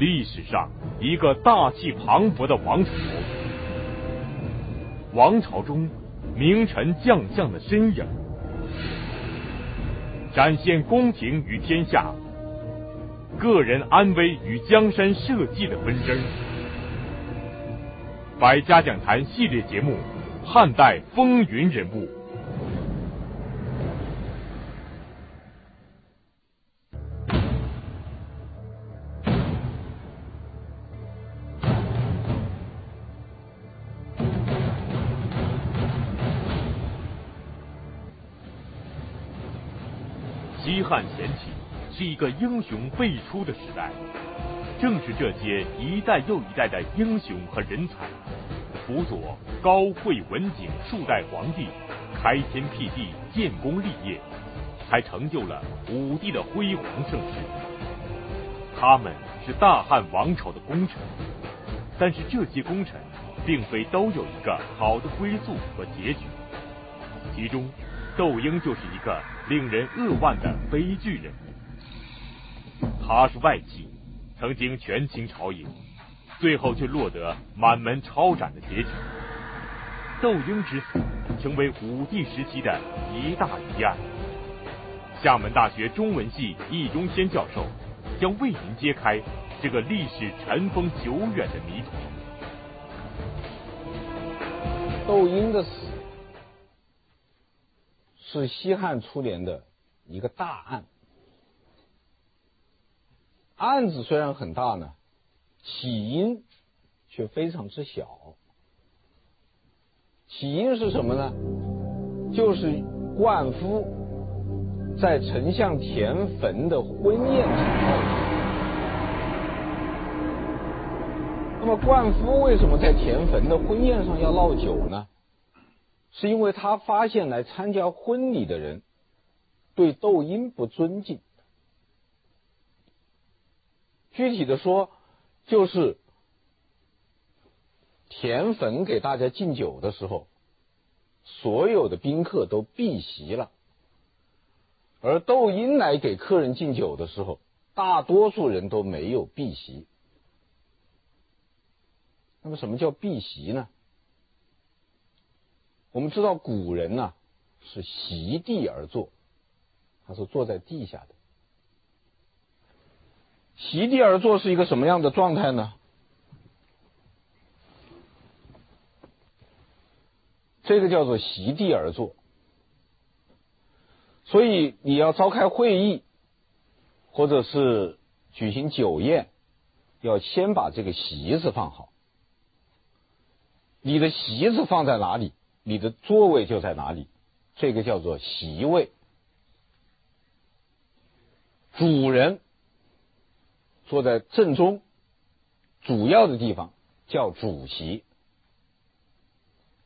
历史上一个大气磅礴的王朝。王朝中名臣将相的身影，展现宫廷与天下、个人安危与江山社稷的纷争。百家讲坛系列节目《汉代风云人物》。是一个英雄辈出的时代，正是这些一代又一代的英雄和人才，辅佐高惠文景数代皇帝开天辟地、建功立业，才成就了武帝的辉煌盛世。他们是大汉王朝的功臣，但是这些功臣并非都有一个好的归宿和结局，其中。窦婴就是一个令人扼腕的悲剧人物。他是外戚，曾经权倾朝野，最后却落得满门抄斩的结局。窦婴之死成为武帝时期的一大疑案。厦门大学中文系易中天教授将为您揭开这个历史尘封久远的谜团。窦婴的死。是西汉初年的一个大案，案子虽然很大呢，起因却非常之小。起因是什么呢？就是灌夫在丞相田汾的婚宴上。那么灌夫为什么在田汾的婚宴上要闹酒呢？是因为他发现来参加婚礼的人对窦婴不尊敬。具体的说，就是田汾给大家敬酒的时候，所有的宾客都避席了，而窦婴来给客人敬酒的时候，大多数人都没有避席。那么，什么叫避席呢？我们知道古人呢、是席地而坐，他是坐在地下的。席地而坐是一个什么样的状态呢？这个叫做席地而坐。所以你要召开会议，或者是举行酒宴，要先把这个席子放好。你的席子放在哪里？你的座位就在哪里，这个叫做席位。主人坐在正中，主要的地方叫主席。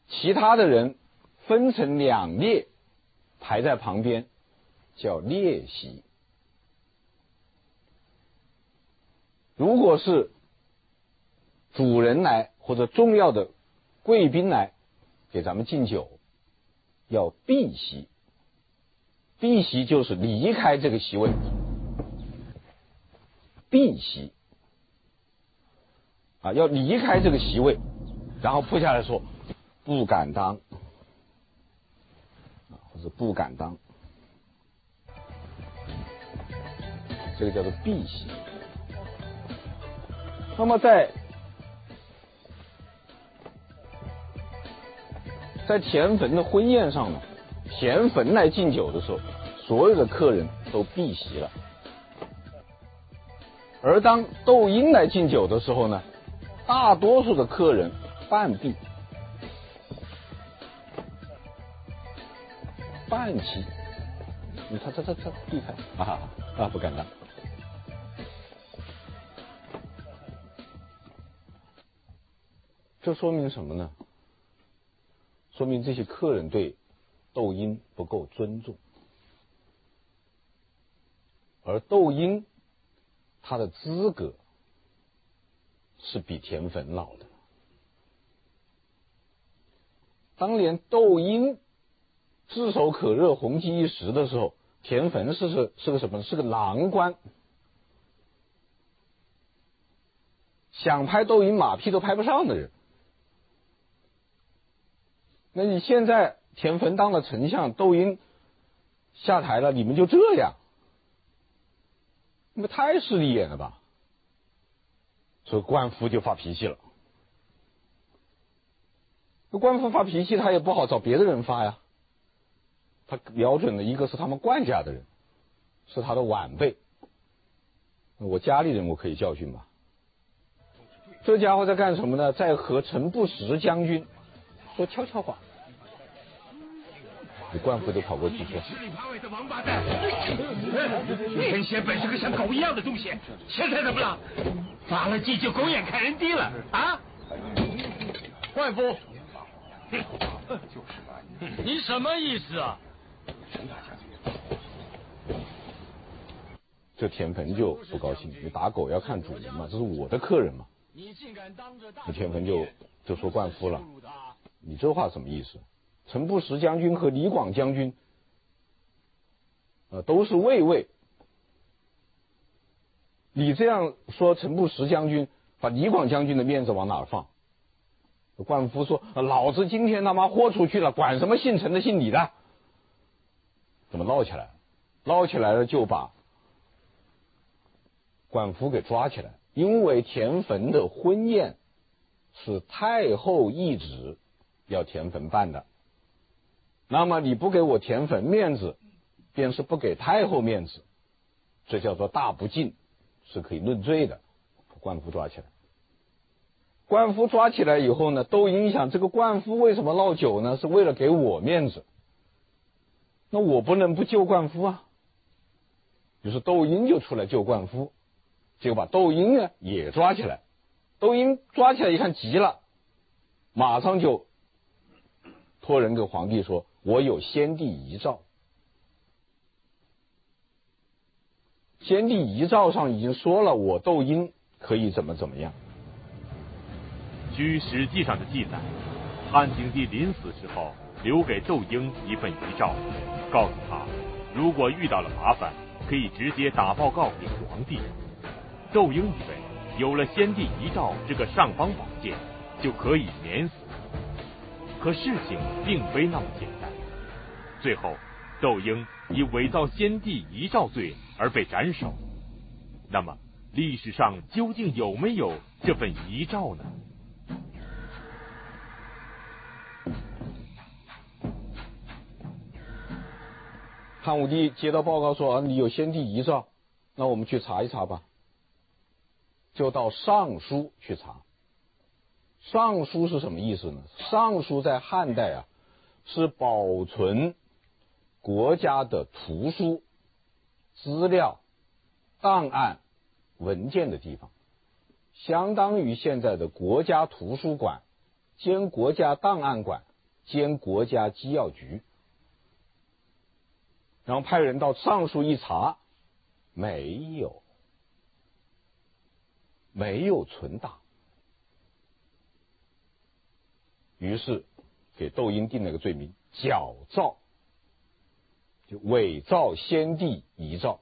其他的人分成两列，排在旁边，叫列席。如果是主人来或者重要的贵宾来。给咱们敬酒，要避席。避席就是离开这个席位。避席啊，要离开这个席位，然后扑下来说不敢当啊，或者不敢当，这个叫做避席。那么在在田汾的婚宴上呢，田汾来敬酒的时候，所有的客人都避席了。而当窦婴来敬酒的时候呢，大多数的客人半避，半起。你擦擦擦擦，避开啊啊！不敢当。这说明什么呢？说明这些客人对窦婴不够尊重，而窦婴他的资格是比田汾老的。当年窦婴炙手可热、红极一时的时候，田汾是是是个什么？是个郎官。想拍窦婴马屁都拍不上的人。那你现在田汾当了丞相，窦婴下台了，你们就这样，那太势利眼了吧？所以官夫就发脾气了。那官夫发脾气，他也不好找别的人发呀。他瞄准的一个是他们冠家的人，是他的晚辈。我家里人我可以教训吧？这家伙在干什么呢？在和陈不识将军说悄悄话。你灌夫都跑过去说：“十里八外的王八蛋，天仙本是个像狗一样的东西，现在怎么了？发了迹就狗眼看人低了啊！”灌夫，你什么意思啊？这田鹏就不高兴，你打狗要看主人嘛，这是我的客人嘛。这田鹏就就说灌夫了，你这话什么意思？陈不识将军和李广将军，呃，都是卫尉。你这样说陈不识将军，把李广将军的面子往哪儿放？灌夫说：“老子今天他妈豁出去了，管什么姓陈的姓李的？”怎么闹起来？闹起来了就把灌夫给抓起来，因为田汾的婚宴是太后懿旨要田汾办的。那么你不给我田汾面子，便是不给太后面子，这叫做大不敬，是可以论罪的。灌夫抓起来，灌夫抓起来以后呢，窦婴想这个灌夫为什么闹酒呢？是为了给我面子，那我不能不救灌夫啊。于是窦婴就出来救灌夫，结果把窦婴呢也抓起来。窦婴抓起来一看急了，马上就托人给皇帝说。我有先帝遗诏，先帝遗诏上已经说了，我窦婴可以怎么怎么样。据《史记》上的记载，汉景帝临死时候留给窦婴一份遗诏，告诉他，如果遇到了麻烦，可以直接打报告给皇帝。窦婴以为有了先帝遗诏这个尚方宝剑，就可以免死。可事情并非那么简单。最后，窦婴以伪造先帝遗诏罪而被斩首。那么，历史上究竟有没有这份遗诏呢？汉武帝接到报告说：“啊，你有先帝遗诏，那我们去查一查吧。”就到尚书去查。尚书是什么意思呢？尚书在汉代啊，是保存。国家的图书、资料、档案、文件的地方，相当于现在的国家图书馆兼国家档案馆兼国家机要局。然后派人到上述一查，没有，没有存档，于是给窦婴定了个罪名：矫造。就伪造先帝遗诏，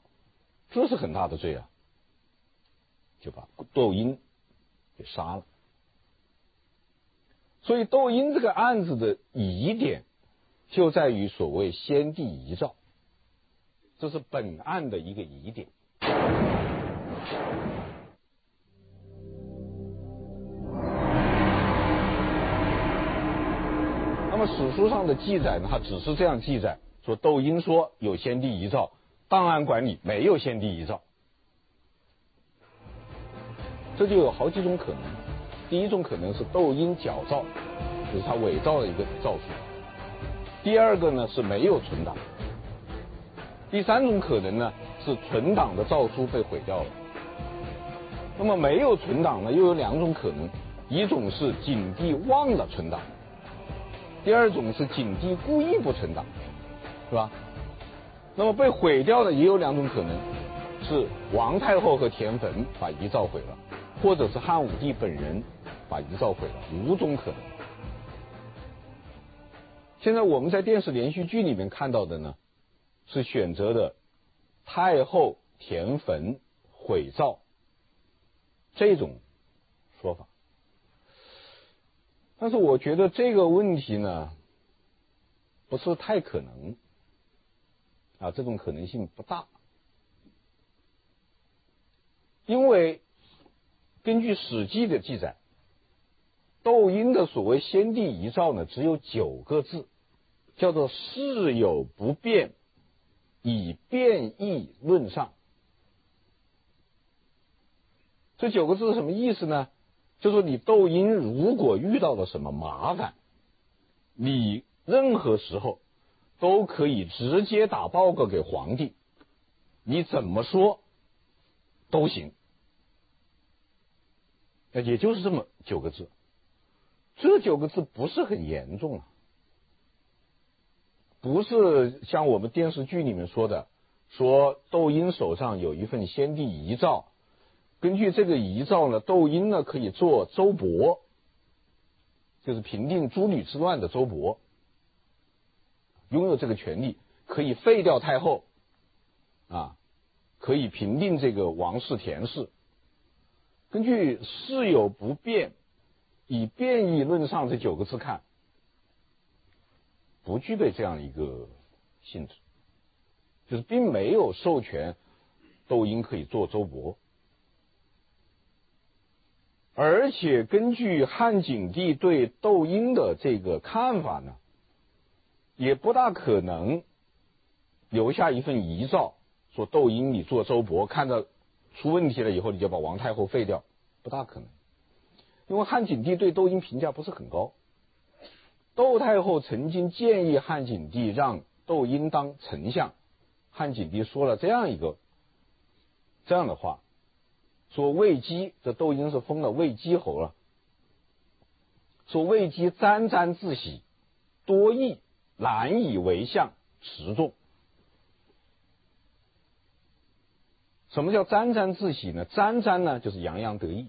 这是很大的罪啊！就把窦婴给杀了。所以窦婴这个案子的疑点就在于所谓先帝遗诏，这是本案的一个疑点。那么史书上的记载呢？它只是这样记载。说窦婴说有先帝遗诏，档案馆里没有先帝遗诏，这就有好几种可能。第一种可能是窦婴矫造，就是他伪造了一个诏书；第二个呢是没有存档；第三种可能呢是存档的诏书被毁掉了。那么没有存档呢，又有两种可能：一种是景帝忘了存档；第二种是景帝故意不存档。是吧？那么被毁掉的也有两种可能，是王太后和田汾把遗诏毁了，或者是汉武帝本人把遗诏毁了，五种可能。现在我们在电视连续剧里面看到的呢，是选择的太后田汾毁诏这种说法。但是我觉得这个问题呢，不是太可能，啊，这种可能性不大，因为根据《史记》的记载，窦婴的所谓先帝遗诏呢，只有九个字，叫做“事有不变，以变易论上”。这九个字是什么意思呢？就是说你窦婴如果遇到了什么麻烦，你任何时候都可以直接打报告给皇帝，你怎么说都行。那也就是这么九个字，这九个字不是很严重啊，不是像我们电视剧里面说的，说窦婴手上有一份先帝遗诏。根据这个遗诏呢，窦婴呢可以做周勃，就是平定诸吕之乱的周勃，拥有这个权利，可以废掉太后，啊，可以平定这个王室田氏。根据“事有不变，以变易论上”这九个字看，不具备这样一个性质，就是并没有授权窦婴可以做周勃。而且根据汉景帝对窦婴的这个看法呢，也不大可能留下一份遗诏，说窦婴你做周勃，看到出问题了以后，你就把王太后废掉，不大可能。因为汉景帝对窦婴评价不是很高。窦太后曾经建议汉景帝让窦婴当丞相，汉景帝说了这样一个这样的话。说魏姬，这窦婴是封了魏姬侯了。说魏姬沾沾自喜，多疑，难以为相，持重。什么叫沾沾自喜呢？沾沾呢，就是洋洋得意，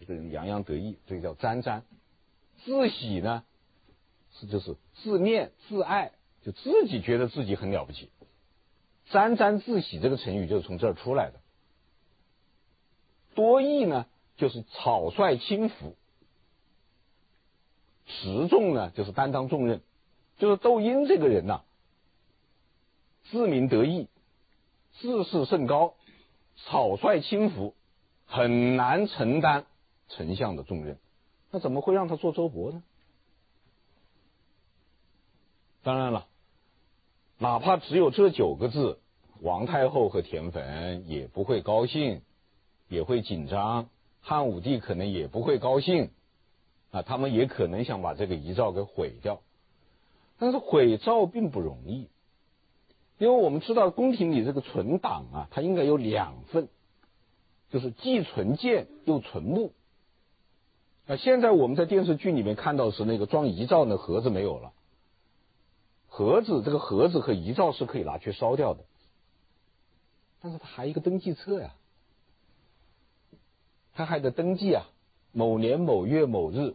一个人洋洋得意，这个叫沾沾。自喜呢，是就是自恋自爱，就自己觉得自己很了不起。沾沾自喜这个成语就是从这儿出来的。多义呢，就是草率轻浮；持重呢，就是担当重任。就是窦婴这个人呐、自鸣得意，自视甚高，草率轻浮，很难承担丞相的重任。那怎么会让他做周勃呢？当然了，哪怕只有这九个字，王太后和田汾也不会高兴。也会紧张，汉武帝可能也不会高兴，啊，他们也可能想把这个遗诏给毁掉，但是毁造并不容易，因为我们知道宫廷里这个存档啊，它应该有两份，就是既存鉴又存目。啊，现在我们在电视剧里面看到是那个装遗诏的盒子没有了，盒子这个盒子和遗诏是可以拿去烧掉的，但是它还有一个登记册呀。他还得登记啊，某年某月某日，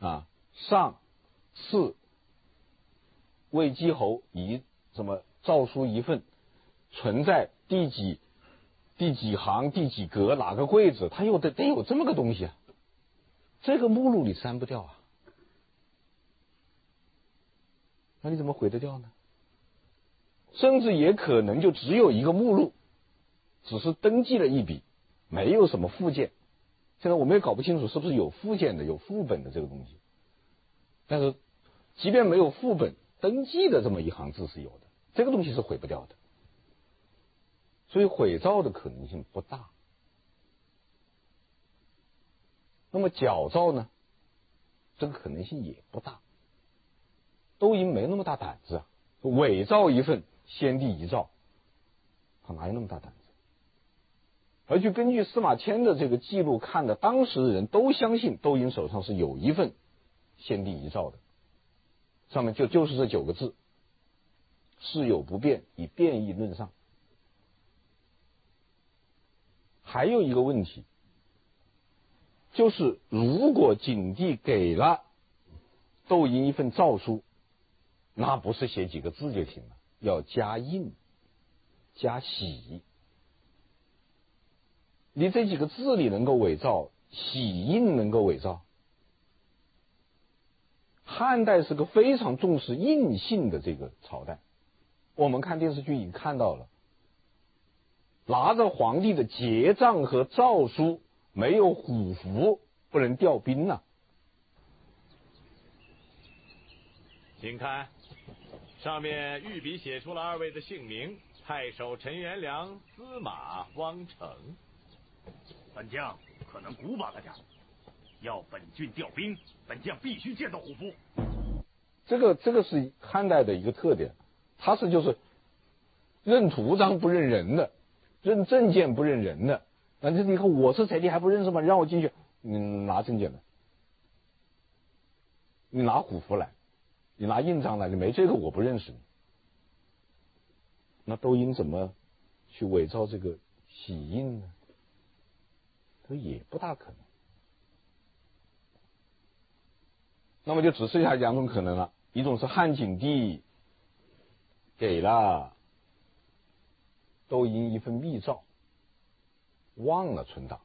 啊，上赐魏姬侯遗什么诏书一份，存在第几第几行第几格哪个柜子，他又得得有这么个东西啊，这个目录你删不掉啊，那你怎么毁得掉呢？甚至也可能就只有一个目录，只是登记了一笔。没有什么附件，现在我们也搞不清楚是不是有附件的、有副本的这个东西。但是，即便没有副本，登记的这么一行字是有的，这个东西是毁不掉的。所以毁造的可能性不大。那么矫诏呢？这个可能性也不大。窦婴没那么大胆子啊，伪造一份先帝遗诏，他哪有那么大胆子？而且根据司马迁的这个记录看的，当时的人都相信窦婴手上是有一份先帝遗诏的，上面就就是这九个字：“事有不变，以变易论上。”还有一个问题，就是如果景帝给了窦婴一份诏书，那不是写几个字就行了，要加印、加玺。你这几个字你能够伪造，玺印能够伪造。汉代是个非常重视印信的这个朝代，我们看电视剧已经看到了，拿着皇帝的节诏和诏书，没有虎符不能调兵呐、啊。请看，上面御笔写出了二位的姓名：太守陈元良、司马汪成。本将可能古板了点，要本郡调兵。本将必须见到虎符。这个这个是汉代的一个特点，他是就是认图章不认人的，认证件不认人的。那这你看我是谁，你还不认识吗？让我进去，你拿证件来，你拿虎符来，你拿印章来，你没这个我不认识你。那窦婴怎么去伪造这个玺印呢？这也不大可能。那么就只剩下两种可能了，一种是汉景帝给了窦婴一份密诏，忘了存档。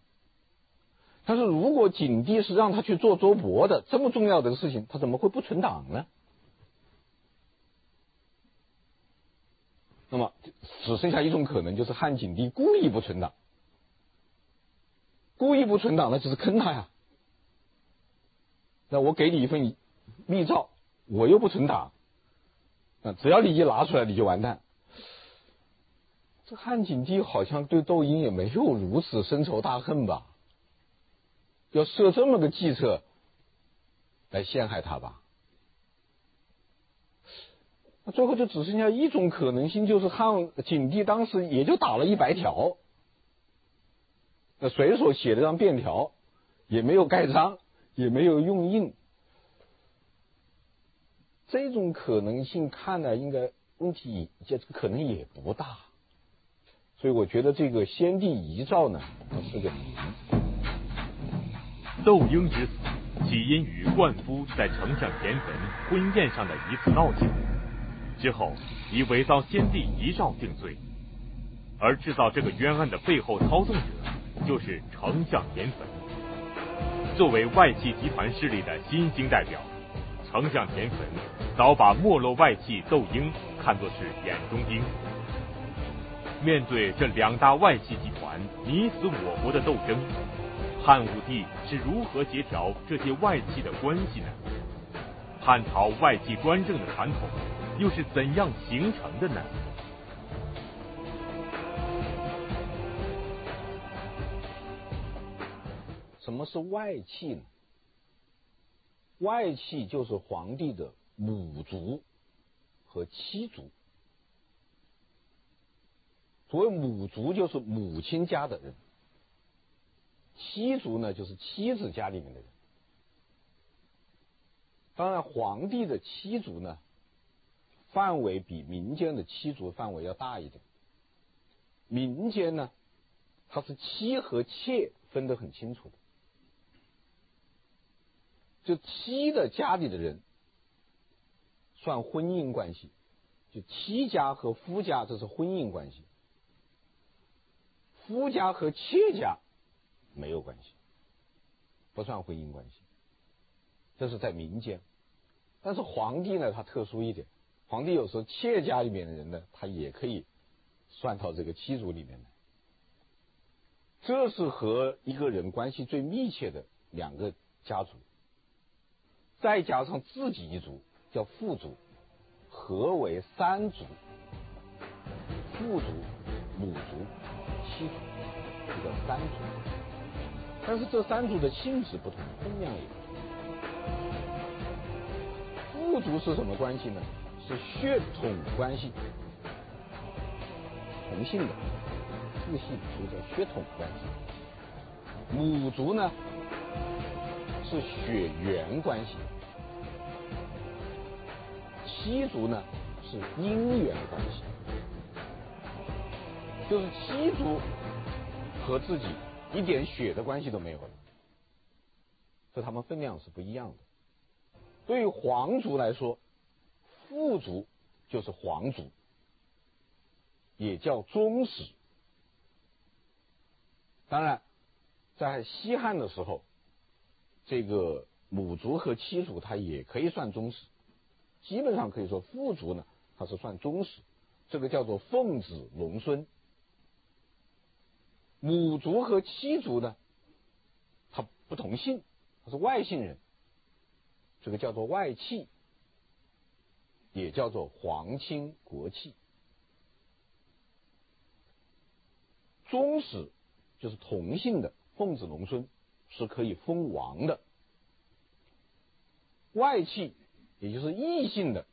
但是如果景帝是让他去做周勃的这么重要的事情，他怎么会不存档呢？那么只剩下一种可能，就是汉景帝故意不存档，故意不存档，那就是坑他呀。那我给你一份密诏，我又不存档，啊，只要你一拿出来，你就完蛋。这汉景帝好像对窦婴也没有如此深仇大恨吧？要设这么个计策来陷害他吧？那最后就只剩下一种可能性，就是汉景帝当时也就打了一白条，那随手写了张便条，也没有盖章。也没有用印，这种可能性看来应该问题这可能也不大，所以我觉得这个先帝遗诏呢，它是个谜。窦婴之死起因于灌夫在丞相田汾婚宴上的一次闹剧，之后以伪造先帝遗诏定罪，而制造这个冤案的背后操纵者就是丞相田汾。作为外戚集团势力的新兴代表，丞相田汾早把没落外戚窦婴看作是眼中钉。面对这两大外戚集团你死我活的斗争，汉武帝是如何协调这些外戚的关系呢？汉朝外戚专政的传统又是怎样形成的呢？什么是外戚呢？外戚就是皇帝的母族和妻族。所谓母族，就是母亲家的人；妻族呢，就是妻子家里面的人。当然，皇帝的妻族呢，范围比民间的妻族范围要大一点。民间呢，它是妻和妾分得很清楚的。就妻的家里的人算婚姻关系，就妻家和夫家这是婚姻关系，夫家和妾家没有关系，不算婚姻关系。这是在民间，但是皇帝呢，他特殊一点，皇帝有时候妾家里面的人呢，他也可以算到这个妻族里面来。这是和一个人关系最密切的两个家族。再加上自己一族，叫父族，合为三族。父族、母族、妻族，这叫三族。但是这三族的性质不同，分量也不同。父族是什么关系呢？是血统关系，同姓的，父系就叫血统关系。母族呢，是血缘关系。妻族呢，是姻缘关系，就是妻族和自己一点血的关系都没有了，所以他们分量是不一样的。对于皇族来说，父族就是皇族，也叫宗室。当然，在西汉的时候，这个母族和妻族它也可以算宗室，基本上可以说父族呢，它是算宗室，这个叫做奉子龙孙。母族和妻族呢，它不同姓，它是外姓人，这个叫做外戚，也叫做皇亲国戚。宗室就是同姓的奉子龙孙是可以封王的，外戚也就是异姓的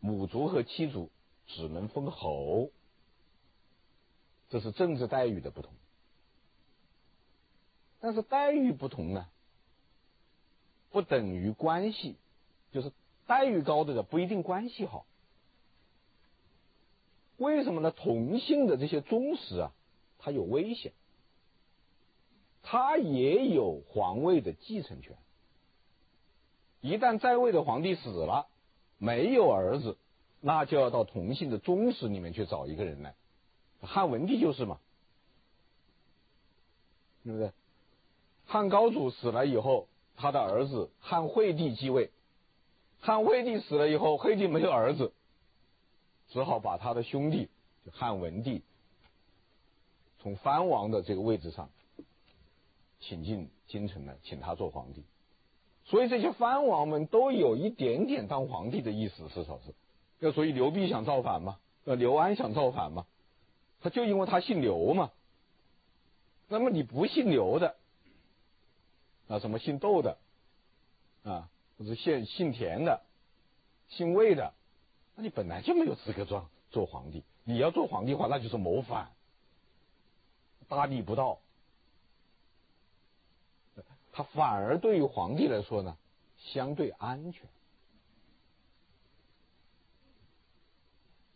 母族和妻族只能封侯，这是政治待遇的不同。但是待遇不同呢，不等于关系，就是待遇高的人不一定关系好。为什么呢？同姓的这些宗室啊，他有危险，他也有皇位的继承权。一旦在位的皇帝死了，没有儿子，那就要到同姓的宗室里面去找一个人来。汉文帝就是嘛，对不对？汉高祖死了以后，他的儿子汉惠帝继位，汉惠帝死了以后，惠帝没有儿子。只好把他的兄弟就汉文帝从藩王的这个位置上请进京城来，请他做皇帝。所以这些藩王们都有一点点当皇帝的意思，至少是。要所以刘濞想造反嘛，呃，刘安想造反嘛，他就因为他姓刘嘛。那么你不姓刘的啊，什么姓窦的啊，或者姓姓田的、姓魏的。那你本来就没有资格做做皇帝，你要做皇帝的话，那就是谋反，大逆不道。反而对于皇帝来说呢，相对安全。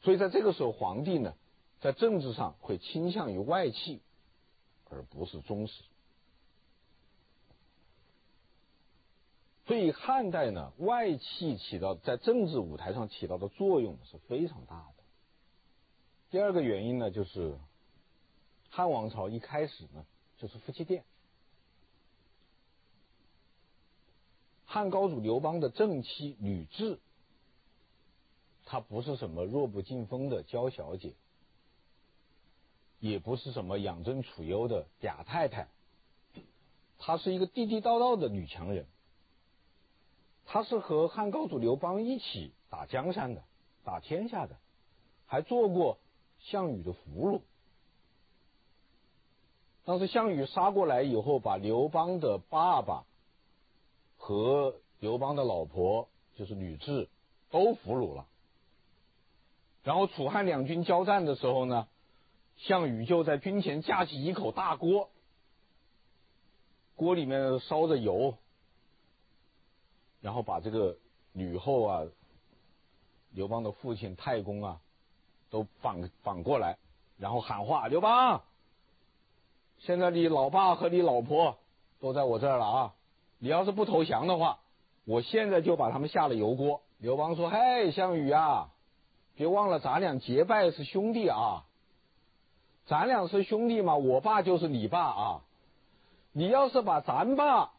所以在这个时候，皇帝呢，在政治上会倾向于外戚，而不是宗室。所以汉代呢，外戚起到在政治舞台上起到的作用是非常大的。第二个原因呢，就是汉王朝一开始呢，就是夫妻店。汉高祖刘邦的正妻吕雉，她不是什么弱不禁风的娇小姐，也不是什么养尊处优的贾太太，她是一个地地道道的女强人。她是和汉高祖刘邦一起打江山的，打天下的，还做过项羽的俘虏。当时项羽杀过来以后，把刘邦的爸爸和刘邦的老婆，就是吕雉，都俘虏了。然后楚汉两军交战的时候呢，项羽就在军前架起一口大锅，锅里面烧着油。然后把这个吕后啊，刘邦的父亲太公啊，都绑绑过来，然后喊话：“刘邦，现在你老爸和你老婆都在我这儿了啊！你要是不投降的话，我现在就把他们下了油锅。”刘邦说：“嘿，项羽啊，别忘了咱俩结拜是兄弟啊，咱俩是兄弟嘛，我爸就是你爸啊，你要是把咱爸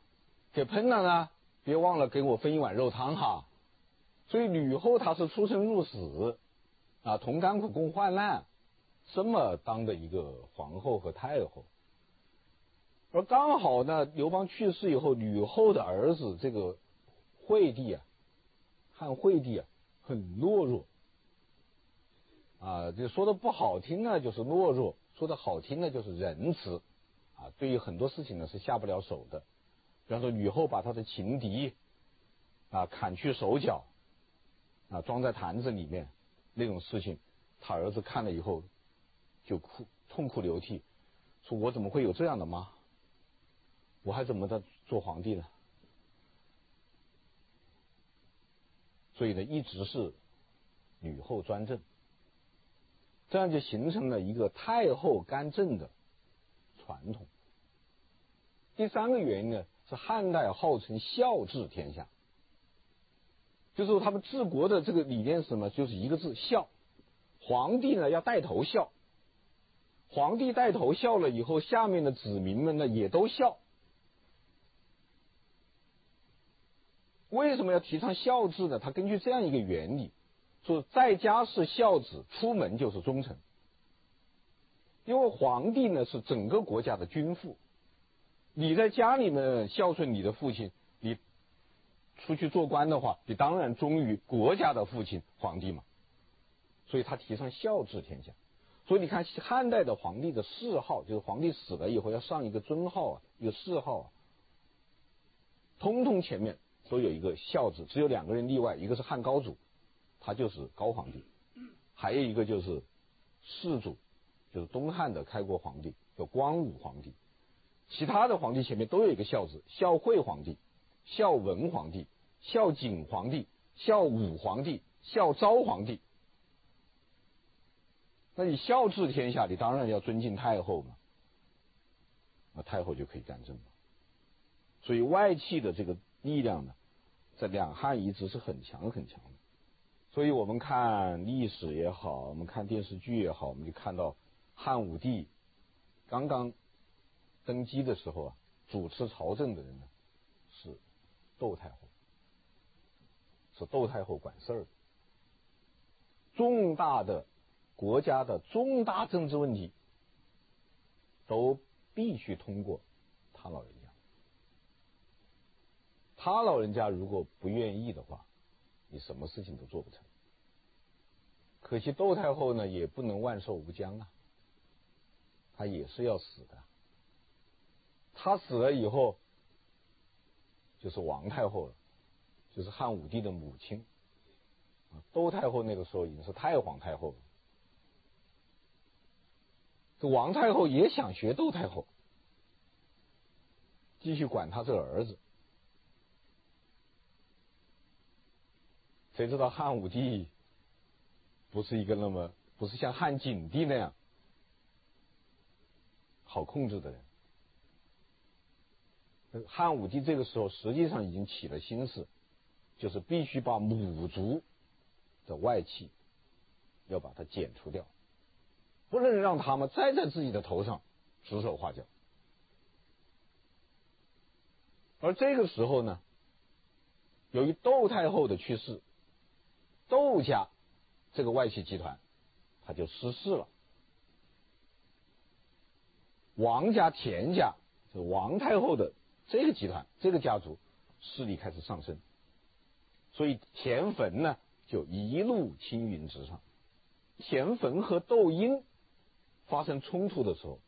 给喷了呢？”别忘了给我分一碗肉汤哈，所以吕后她是出生入死啊，同甘苦共患难，这么当的一个皇后和太后，而刚好呢，刘邦去世以后，吕后的儿子这个惠帝啊，汉惠帝啊，很懦弱啊，这说的不好听呢就是懦弱，说的好听呢就是仁慈啊，对于很多事情呢是下不了手的。比方说，吕后把他的情敌啊砍去手脚啊装在坛子里面那种事情，他儿子看了以后就哭，痛哭流涕，说我怎么会有这样的妈？我还怎么的做皇帝呢？所以呢，一直是吕后专政，这样就形成了一个太后干政的传统。第三个原因呢？是汉代号称孝治天下，就是他们治国的这个理念是什么？就是一个字孝。皇帝呢要带头孝，皇帝带头孝了以后，下面的子民们呢也都孝。为什么要提倡孝字呢？他根据这样一个原理，说在家是孝子，出门就是忠臣。因为皇帝呢是整个国家的君父，你在家里面孝顺你的父亲，你出去做官的话，你当然忠于国家的父亲皇帝嘛。所以他提倡孝治天下。所以你看汉代的皇帝的谥号，就是皇帝死了以后要上一个尊号啊，一个谥号啊，通通前面。都有一个孝字，只有两个人例外，一个是汉高祖，他就是高皇帝；还有一个就是世祖，就是东汉的开国皇帝，叫光武皇帝。其他的皇帝前面都有一个孝字，孝惠皇帝、孝文皇帝、孝景皇帝、孝武皇帝、孝昭皇帝。那你孝治天下，你当然要尊敬太后嘛，那太后就可以干政嘛。所以外戚的这个。力量呢，在两汉一直是很强很强的，所以我们看历史也好，我们看电视剧也好，我们就看到汉武帝刚刚登基的时候啊，主持朝政的人呢是窦太后，是窦太后管事儿，重大的国家的重大政治问题都必须通过他老人。他老人家如果不愿意的话，你什么事情都做不成。可惜窦太后呢，也不能万寿无疆啊，她也是要死的。她死了以后，就是王太后了，就是汉武帝的母亲。窦太后那个时候已经是太皇太后了。这王太后也想学窦太后，继续管他这个儿子。谁知道汉武帝不是一个那么不是像汉景帝那样好控制的人。汉武帝这个时候实际上已经起了心思，就是必须把母族的外戚要把它剪除掉，不能让他们再在自己的头上指手画脚。而这个时候呢，由于窦太后的去世。窦家这个外戚集团，他就失势了。王家、田家，就王太后的这个集团、这个家族势力开始上升，所以田汾呢就一路青云直上。田汾和窦婴发生冲突的时候，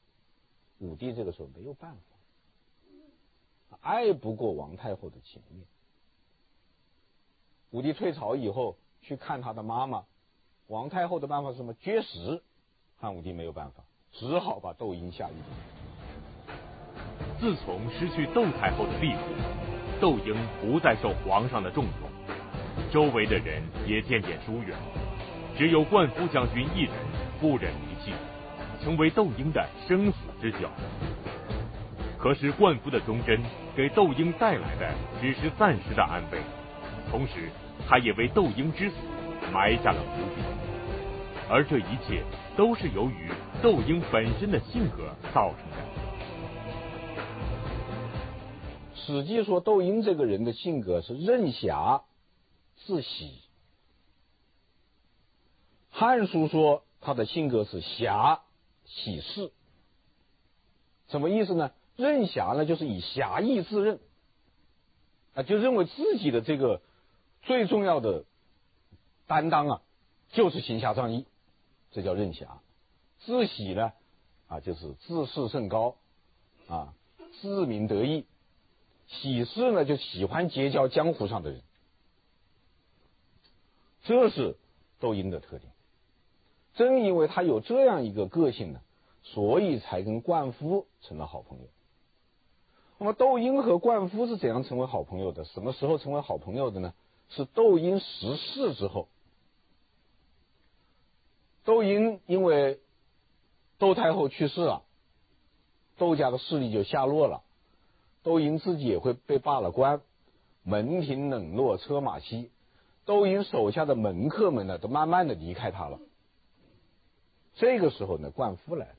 武帝这个时候没有办法，爱不过王太后的情面。武帝退朝以后。去看他的妈妈，王太后的办法是什么？绝食。汉武帝没有办法，只好把窦婴下狱。自从失去窦太后的庇护，窦婴不再受皇上的重用，周围的人也渐渐疏远，只有灌夫将军一人不忍离弃，成为窦婴的生死之交。可是灌夫的忠贞给窦婴带来的只是暂时的安慰，同时。他也为窦婴之死埋下了伏笔，而这一切都是由于窦婴本身的性格造成的。《史记》说窦婴这个人的性格是任侠自喜，《汉书》说他的性格是侠喜事，什么意思呢？任侠呢，就是以侠义自任，啊，就认为自己的这个。最重要的担当啊，就是行侠仗义，这叫任侠。自喜呢，啊，就是自视甚高，啊，自鸣得意。喜事呢，就喜欢结交江湖上的人。这是窦婴的特点。正因为他有这样一个个性呢，所以才跟灌夫成了好朋友。那么窦婴和灌夫是怎样成为好朋友的？什么时候成为好朋友的呢？是窦婴逝世之后，窦婴因为窦太后去世了，窦家的势力就下落了，窦婴自己也会被罢了官，门庭冷落，车马稀，窦婴手下的门客们呢，都慢慢的离开他了。这个时候呢，灌夫来了，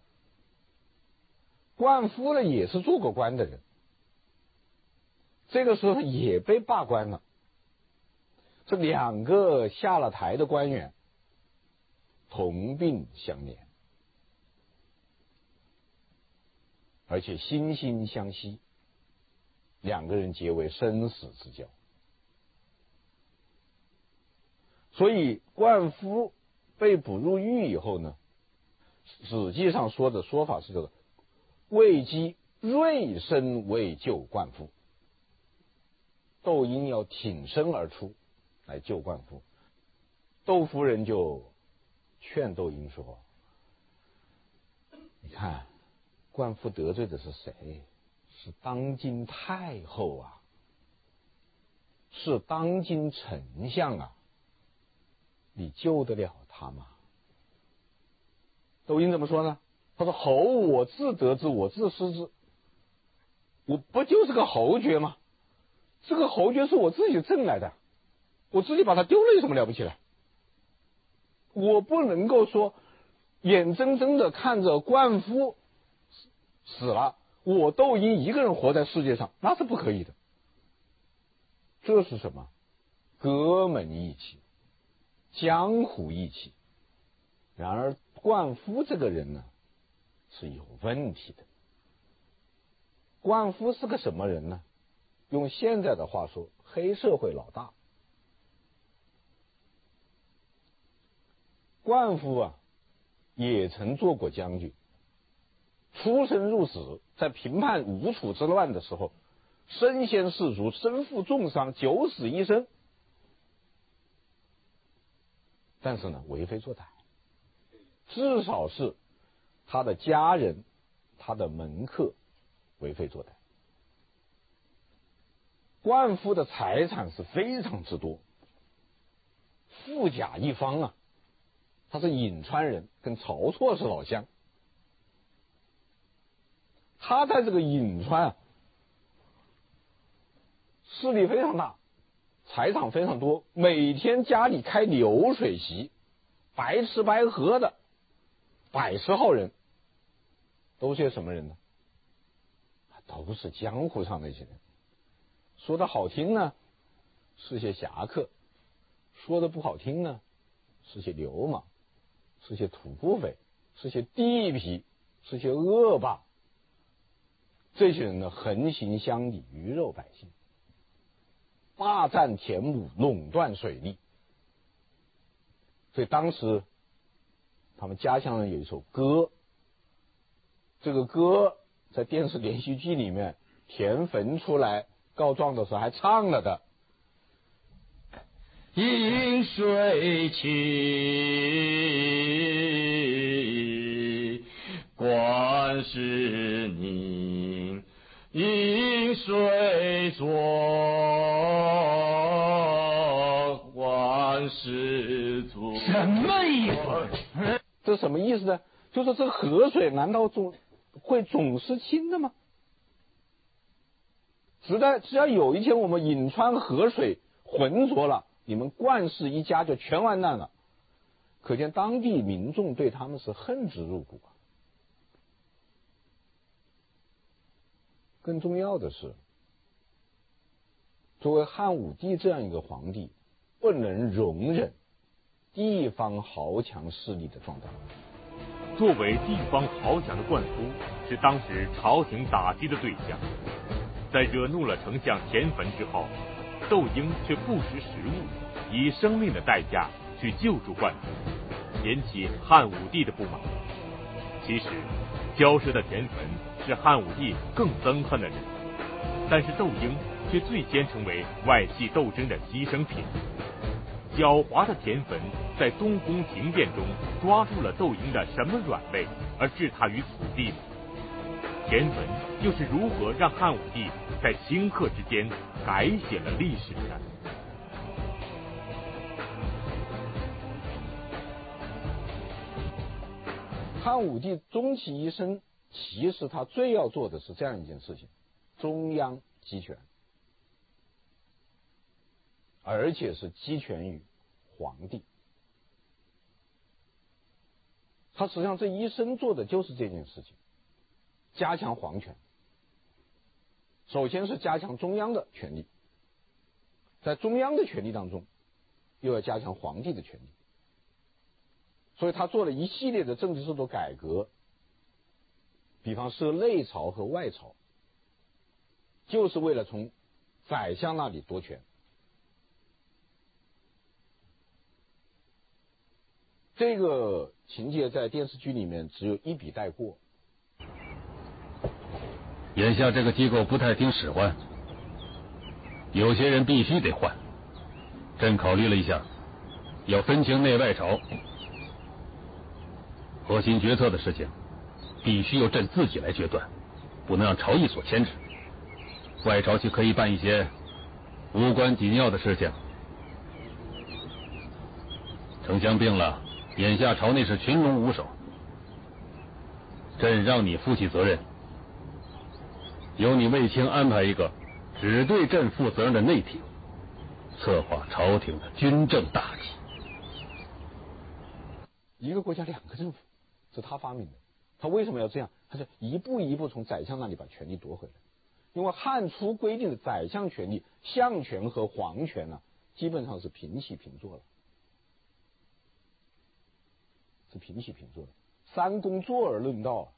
灌夫呢也是做过官的人，这个时候也被罢官了。这两个下了台的官员同病相怜，而且惺惺相惜，两个人结为生死之交。所以灌夫被捕入狱以后呢，史记上说的说法是这个：卫姬锐身为救灌夫，窦婴要挺身而出来救灌夫。窦夫人就劝窦婴说：“你看，灌夫得罪的是谁？是当今太后啊，是当今丞相啊。”你救得了他吗？窦婴怎么说呢？他说：“侯我自得之，我自失之。我不就是个侯爵吗？这个侯爵是我自己挣来的，我自己把他丢了有什么了不起的？我不能够说眼睁睁的看着灌夫死了，我窦婴一个人活在世界上，那是不可以的。这是什么？革门义气。”江湖义气，然而灌夫这个人呢，是有问题的。灌夫是个什么人呢？用现在的话说，黑社会老大。灌夫啊，也曾做过将军，出生入死，在平叛吴楚之乱的时候，身先士卒，身负重伤，九死一生。但是呢，为非作歹，至少是他的家人、他的门客为非作歹。灌夫的财产是非常之多，富甲一方啊！他是颍川人，跟晁错是老乡。他在这个颍川啊，势力非常大。财产非常多，每天家里开流水席，白吃白喝的百十号人，都是些什么人呢？都是江湖上那些人。说的好听呢，是些侠客；说的不好听呢，是些流氓，是些土匪，是些地痞，是些恶霸。这些人呢，横行乡里，鱼肉百姓。霸占田亩，垄断水利，所以当时他们家乡人有一首歌，这个歌在电视连续剧里面，田汾出来告状的时候还唱了的。饮水起，灌石宁，饮水浊。什么意思？这什么意思呢？就是这个河水难道总会总是清的吗？只在只要有一天我们颍川河水浑浊了，你们冠氏一家就全完蛋了。可见当地民众对他们是恨之入骨。更重要的是，作为汉武帝这样一个皇帝，不能容忍。地方豪强势力的壮大。作为地方豪强的灌夫，是当时朝廷打击的对象。在惹怒了丞相田汾之后，窦婴却不识时务，以生命的代价去救助灌夫，引起汉武帝的不满。其实，骄奢的田汾是汉武帝更憎恨的人，但是窦婴却最先成为外戚斗争的牺牲品。狡猾的田汾在东宫停电中抓住了窦婴的什么软肋，而置他于死地呢？田汾又是如何让汉武帝在顷刻之间改写了历史的？汉武帝终其一生，其实他最要做的是这样一件事情：中央集权。而且是集权于皇帝，他实际上这一生做的就是这件事情。加强皇权。首先是加强中央的权力，在中央的权力当中，又要加强皇帝的权力。所以他做了一系列的政治制度改革，比方设内朝和外朝，就是为了从宰相那里夺权。这个情节在电视剧里面只有一笔带过。眼下这个机构不太听使唤，有些人必须得换。朕考虑了一下，要分清内外朝，核心决策的事情必须由朕自己来决断，不能让朝议所牵制。外朝却可以办一些无关紧要的事情。丞相病了。眼下朝内是群龙无首，朕让你负起责任，由你卫青安排一个只对朕负责任的内廷，策划朝廷的军政大计。一个国家两个政府，是他发明的。他为什么要这样？他是一步一步从宰相那里把权力夺回来。因为汉初规定的宰相权力、相权和皇权呢、基本上是平起平坐了。是平起平坐的，三公坐而论道。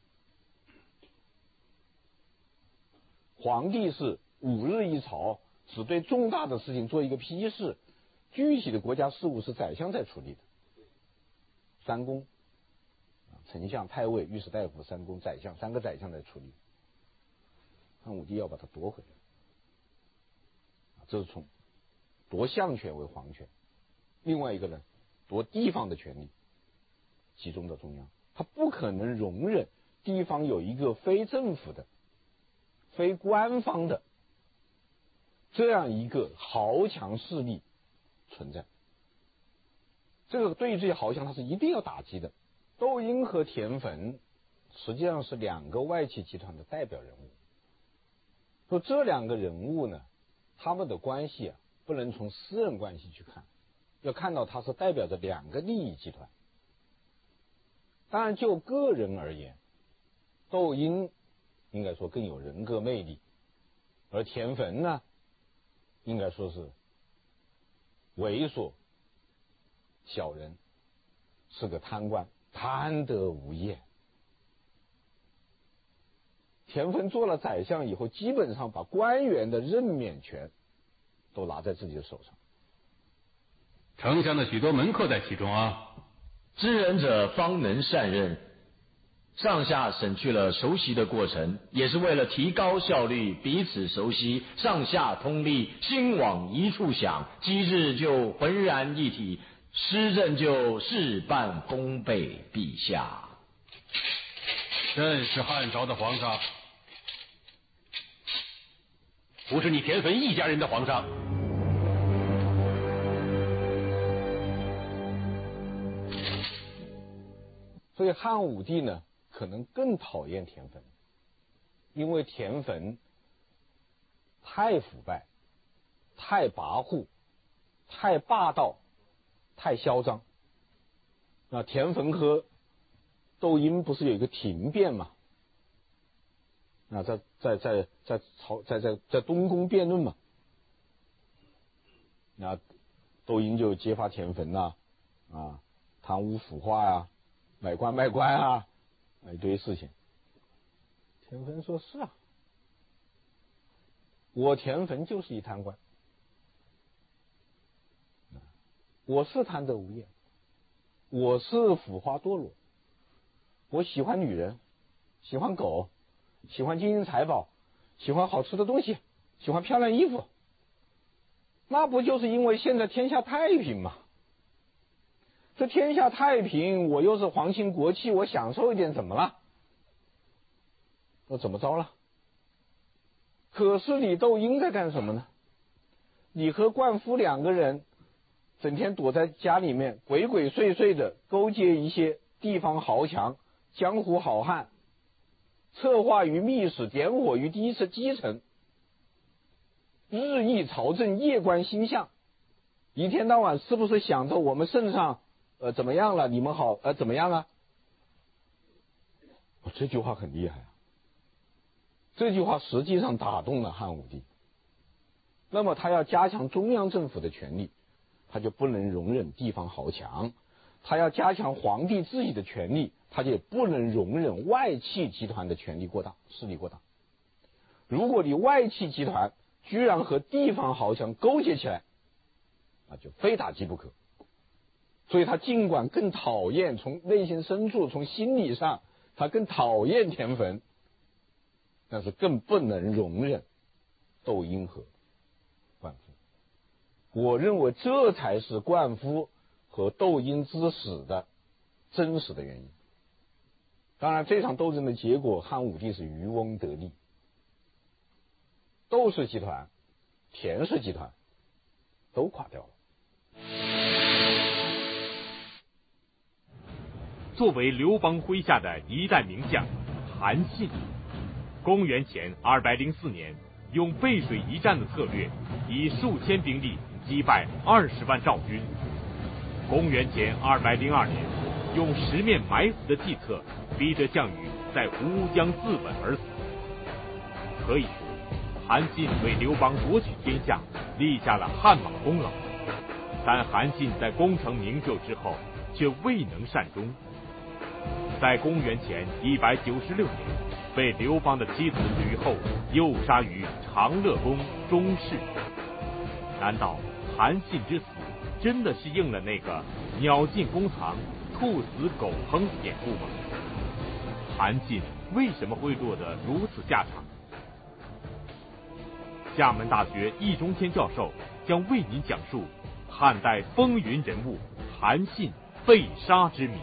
皇帝是五日一朝，只对重大的事情做一个批示，具体的国家事务是宰相在处理的。三公，丞相、太尉、御史大夫、三公、宰相，三个宰相在处理。汉武帝要把它夺回来，这是从夺相权为皇权。另外一个呢，夺地方的权利。集中到中央，他不可能容忍地方有一个非政府的、非官方的这样一个豪强势力存在。这个对这些豪强，他是一定要打击的。窦婴和田汾实际上是两个外戚集团的代表人物。说这两个人物呢，他们的关系啊，不能从私人关系去看，要看到他是代表着两个利益集团。当然，就个人而言，窦婴应该说更有人格魅力，而田汾呢，应该说是猥琐小人，是个贪官，贪得无厌。田汾做了宰相以后，基本上把官员的任免权都拿在自己的手上。丞相的许多门客在其中啊。知人者方能善任，上下省去了熟悉的过程，也是为了提高效率，彼此熟悉，上下通力，心往一处想，机制就浑然一体，施政就事半功倍。陛下，朕是汉朝的皇上，不是你田汾一家人的皇上。所以汉武帝呢，可能更讨厌田汾，因为田汾太腐败、太跋扈、太霸道、太嚣张。那田汾和窦婴不是有一个庭辩嘛？那在在在在朝在在在东宫辩论嘛？那窦婴就揭发田汾呐，啊，贪污腐化呀。买官卖官啊，一堆事情。田汾说：“是啊，我田汾就是一贪官，我是贪得无厌，我是腐化堕落，我喜欢女人，喜欢狗，喜欢金银财宝，喜欢好吃的东西，喜欢漂亮衣服。那不就是因为现在天下太平吗？”这天下太平，我又是皇亲国戚，我享受一点怎么了？我怎么着了？可是李窦婴在干什么呢？你和灌夫两个人整天躲在家里面，鬼鬼祟祟的勾结一些地方豪强、江湖好汉，策划于密室，点火于第一次基层，日议朝政，夜观星象，一天到晚是不是想着我们圣上？呃，怎么样了？你们好，呃，怎么样啊？这句话很厉害啊！这句话实际上打动了汉武帝。那么他要加强中央政府的权力，他就不能容忍地方豪强；他要加强皇帝自己的权力，他就不能容忍外戚集团的权力过大、势力过大。如果你外戚集团居然和地方豪强勾结起来，那就非打击不可。所以他尽管更讨厌，从内心深处、从心理上，他更讨厌田汾，但是更不能容忍窦婴和灌夫。我认为这才是灌夫和窦婴之死的真实的原因。当然，这场斗争的结果，汉武帝是渔翁得利。窦氏集团、田氏集团都垮掉了。作为刘邦麾下的一代名将，韩信，公元前二百零四年，用背水一战的策略，以数千兵力击败二十万赵军；公元前二百零二年，用十面埋伏的计策，逼得项羽在乌江自刎而死。可以说，韩信为刘邦夺取天下立下了汗马功劳，但韩信在功成名就之后，却未能善终。在公元前一百九十六年，被刘邦的妻子吕后诱杀于长乐宫中室。难道韩信之死真的是应了那个“鸟尽弓藏，兔死狗烹”的典故吗？韩信为什么会落得如此下场？厦门大学易中天教授将为您讲述汉代风云人物韩信被杀之谜。